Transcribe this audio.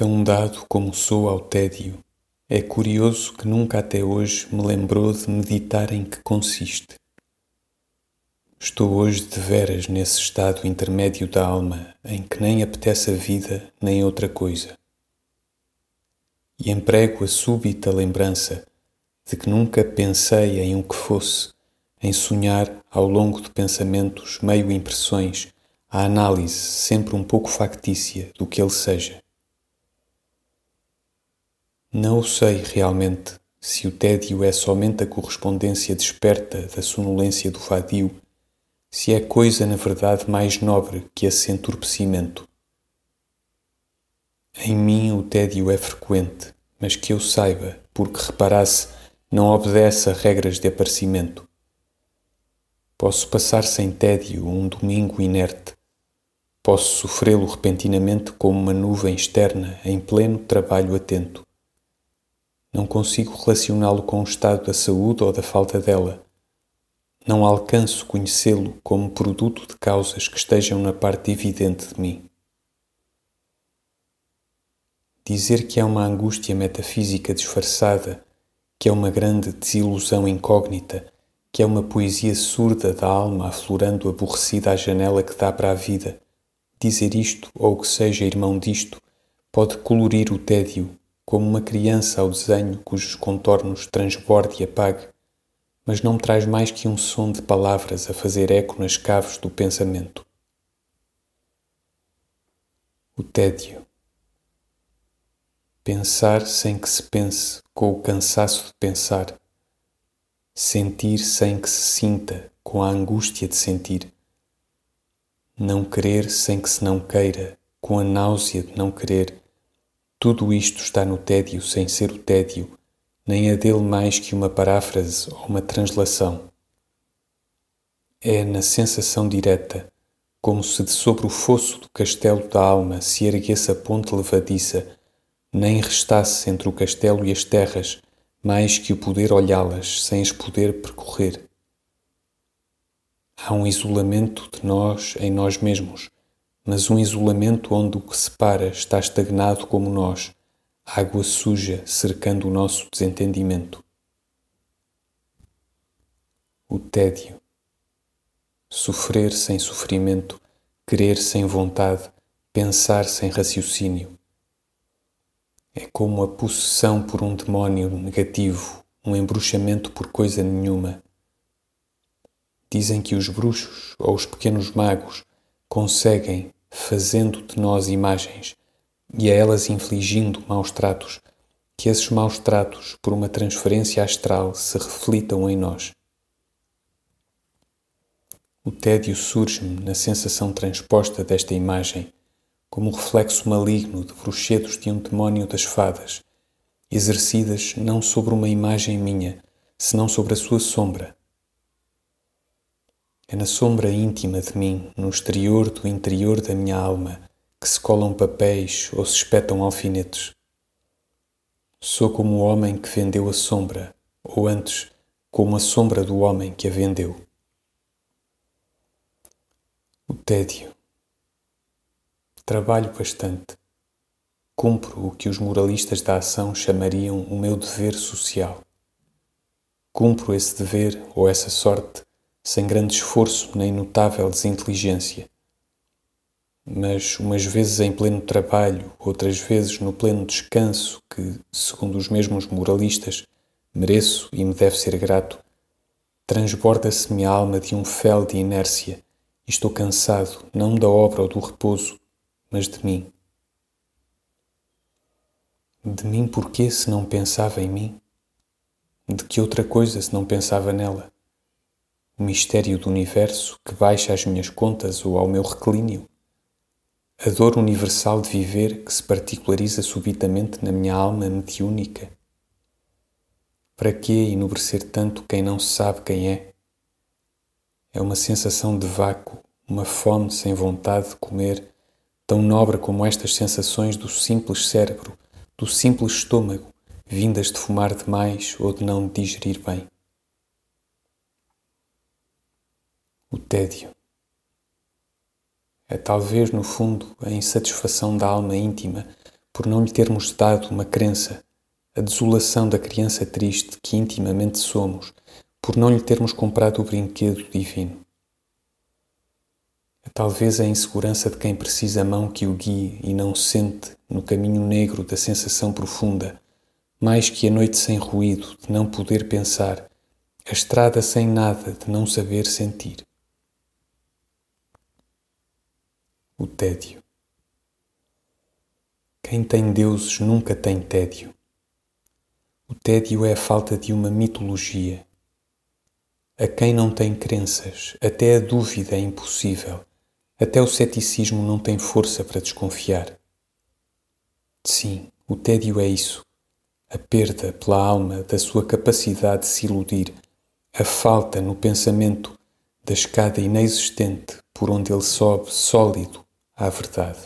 Tão dado como sou ao tédio, é curioso que nunca até hoje me lembrou de meditar em que consiste. Estou hoje de veras nesse estado intermédio da alma em que nem apetece a vida nem outra coisa. E emprego a súbita lembrança de que nunca pensei em o que fosse, em sonhar ao longo de pensamentos meio impressões, a análise sempre um pouco factícia do que ele seja. Não o sei realmente se o tédio é somente a correspondência desperta da sonolência do vadio, se é coisa na verdade mais nobre que esse entorpecimento. Em mim o tédio é frequente, mas que eu saiba, porque reparasse, não obedece a regras de aparecimento. Posso passar sem tédio um domingo inerte. Posso sofrê-lo repentinamente como uma nuvem externa em pleno trabalho atento. Não consigo relacioná-lo com o estado da saúde ou da falta dela. Não alcanço conhecê-lo como produto de causas que estejam na parte evidente de mim. Dizer que é uma angústia metafísica disfarçada, que é uma grande desilusão incógnita, que é uma poesia surda da alma aflorando aborrecida à janela que dá para a vida, dizer isto ou o que seja irmão disto, pode colorir o tédio como uma criança ao desenho cujos contornos transborde e apague, mas não traz mais que um som de palavras a fazer eco nas caves do pensamento. O tédio. Pensar sem que se pense, com o cansaço de pensar. Sentir sem que se sinta, com a angústia de sentir. Não querer sem que se não queira, com a náusea de não querer tudo isto está no tédio sem ser o tédio, nem é dele mais que uma paráfrase ou uma translação. É na sensação direta, como se de sobre o fosso do castelo da alma se erguesse a ponte levadiça, nem restasse entre o castelo e as terras mais que o poder olhá-las sem as poder percorrer. Há um isolamento de nós em nós mesmos mas um isolamento onde o que separa está estagnado como nós, água suja cercando o nosso desentendimento. O tédio. Sofrer sem sofrimento, querer sem vontade, pensar sem raciocínio. É como a possessão por um demónio negativo, um embruxamento por coisa nenhuma. Dizem que os bruxos ou os pequenos magos conseguem, fazendo de nós imagens e a elas infligindo maus tratos, que esses maus tratos, por uma transferência astral, se reflitam em nós. O tédio surge-me na sensação transposta desta imagem, como um reflexo maligno de bruxedos de um demónio das fadas, exercidas não sobre uma imagem minha, senão sobre a sua sombra, é na sombra íntima de mim, no exterior do interior da minha alma, que se colam papéis ou se espetam alfinetes. Sou como o homem que vendeu a sombra, ou antes, como a sombra do homem que a vendeu. O tédio. Trabalho bastante. Cumpro o que os moralistas da ação chamariam o meu dever social. Cumpro esse dever ou essa sorte sem grande esforço nem notável desinteligência. Mas umas vezes em pleno trabalho, outras vezes no pleno descanso, que, segundo os mesmos moralistas, mereço e me deve ser grato, transborda-se minha alma de um fel de inércia e estou cansado, não da obra ou do repouso, mas de mim. De mim porquê se não pensava em mim? De que outra coisa se não pensava nela? O mistério do universo que baixa às minhas contas ou ao meu reclínio? A dor universal de viver que se particulariza subitamente na minha alma mediúnica? Para que enobrecer tanto quem não sabe quem é? É uma sensação de vácuo, uma fome sem vontade de comer, tão nobre como estas sensações do simples cérebro, do simples estômago, vindas de fumar demais ou de não digerir bem. O tédio. É talvez, no fundo, a insatisfação da alma íntima por não lhe termos dado uma crença, a desolação da criança triste que intimamente somos, por não lhe termos comprado o brinquedo divino. É talvez a insegurança de quem precisa a mão que o guie e não sente no caminho negro da sensação profunda, mais que a noite sem ruído de não poder pensar, a estrada sem nada de não saber sentir. O tédio. Quem tem deuses nunca tem tédio. O tédio é a falta de uma mitologia. A quem não tem crenças, até a dúvida é impossível, até o ceticismo não tem força para desconfiar. Sim, o tédio é isso, a perda pela alma da sua capacidade de se iludir, a falta no pensamento da escada inexistente por onde ele sobe sólido à verdade.